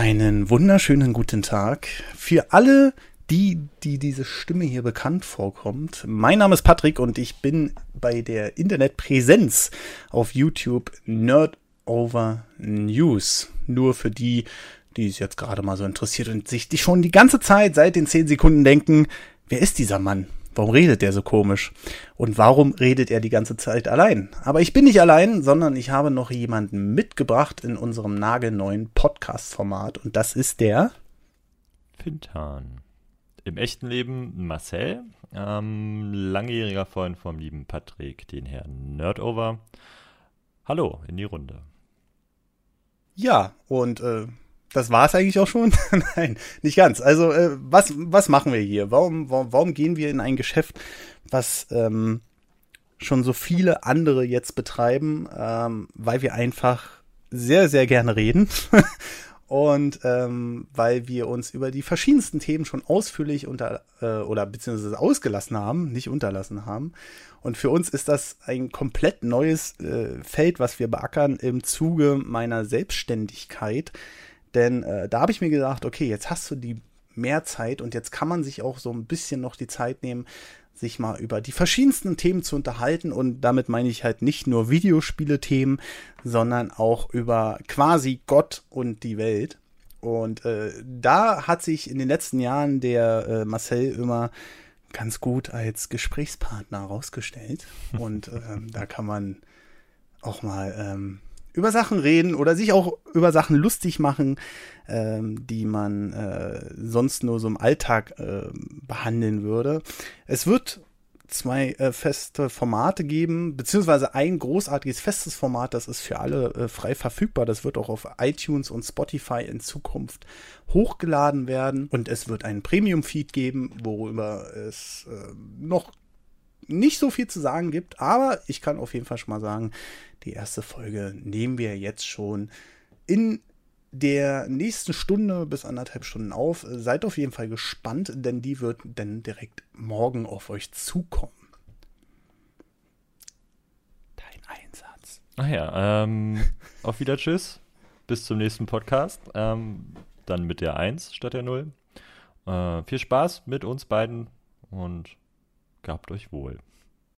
Einen wunderschönen guten Tag für alle, die, die diese Stimme hier bekannt vorkommt. Mein Name ist Patrick und ich bin bei der Internetpräsenz auf YouTube Nerd Over News. Nur für die, die es jetzt gerade mal so interessiert und sich schon die ganze Zeit seit den 10 Sekunden denken, wer ist dieser Mann? Warum redet der so komisch? Und warum redet er die ganze Zeit allein? Aber ich bin nicht allein, sondern ich habe noch jemanden mitgebracht in unserem nagelneuen Podcast-Format und das ist der Pintan. Im echten Leben Marcel, ähm, langjähriger Freund vom lieben Patrick, den Herrn Nerdover. Hallo in die Runde. Ja, und äh, das war es eigentlich auch schon? Nein, nicht ganz. Also, äh, was, was machen wir hier? Warum, warum, warum gehen wir in ein Geschäft, was ähm, schon so viele andere jetzt betreiben? Ähm, weil wir einfach sehr, sehr gerne reden. Und ähm, weil wir uns über die verschiedensten Themen schon ausführlich unter äh, oder beziehungsweise ausgelassen haben, nicht unterlassen haben. Und für uns ist das ein komplett neues äh, Feld, was wir beackern im Zuge meiner Selbstständigkeit. Denn äh, da habe ich mir gedacht, okay, jetzt hast du die mehr Zeit und jetzt kann man sich auch so ein bisschen noch die Zeit nehmen, sich mal über die verschiedensten Themen zu unterhalten. Und damit meine ich halt nicht nur Videospiele-Themen, sondern auch über quasi Gott und die Welt. Und äh, da hat sich in den letzten Jahren der äh, Marcel immer ganz gut als Gesprächspartner herausgestellt. Und ähm, da kann man auch mal ähm, über Sachen reden oder sich auch über Sachen lustig machen, ähm, die man äh, sonst nur so im Alltag äh, behandeln würde. Es wird zwei äh, feste Formate geben, beziehungsweise ein großartiges festes Format, das ist für alle äh, frei verfügbar. Das wird auch auf iTunes und Spotify in Zukunft hochgeladen werden. Und es wird einen Premium-Feed geben, worüber es äh, noch nicht so viel zu sagen gibt, aber ich kann auf jeden Fall schon mal sagen, die erste Folge nehmen wir jetzt schon in der nächsten Stunde bis anderthalb Stunden auf. Seid auf jeden Fall gespannt, denn die wird dann direkt morgen auf euch zukommen. Dein Einsatz. Ach ja, ähm, auf wieder Tschüss. Bis zum nächsten Podcast. Ähm, dann mit der 1 statt der 0. Äh, viel Spaß mit uns beiden und gehabt euch wohl.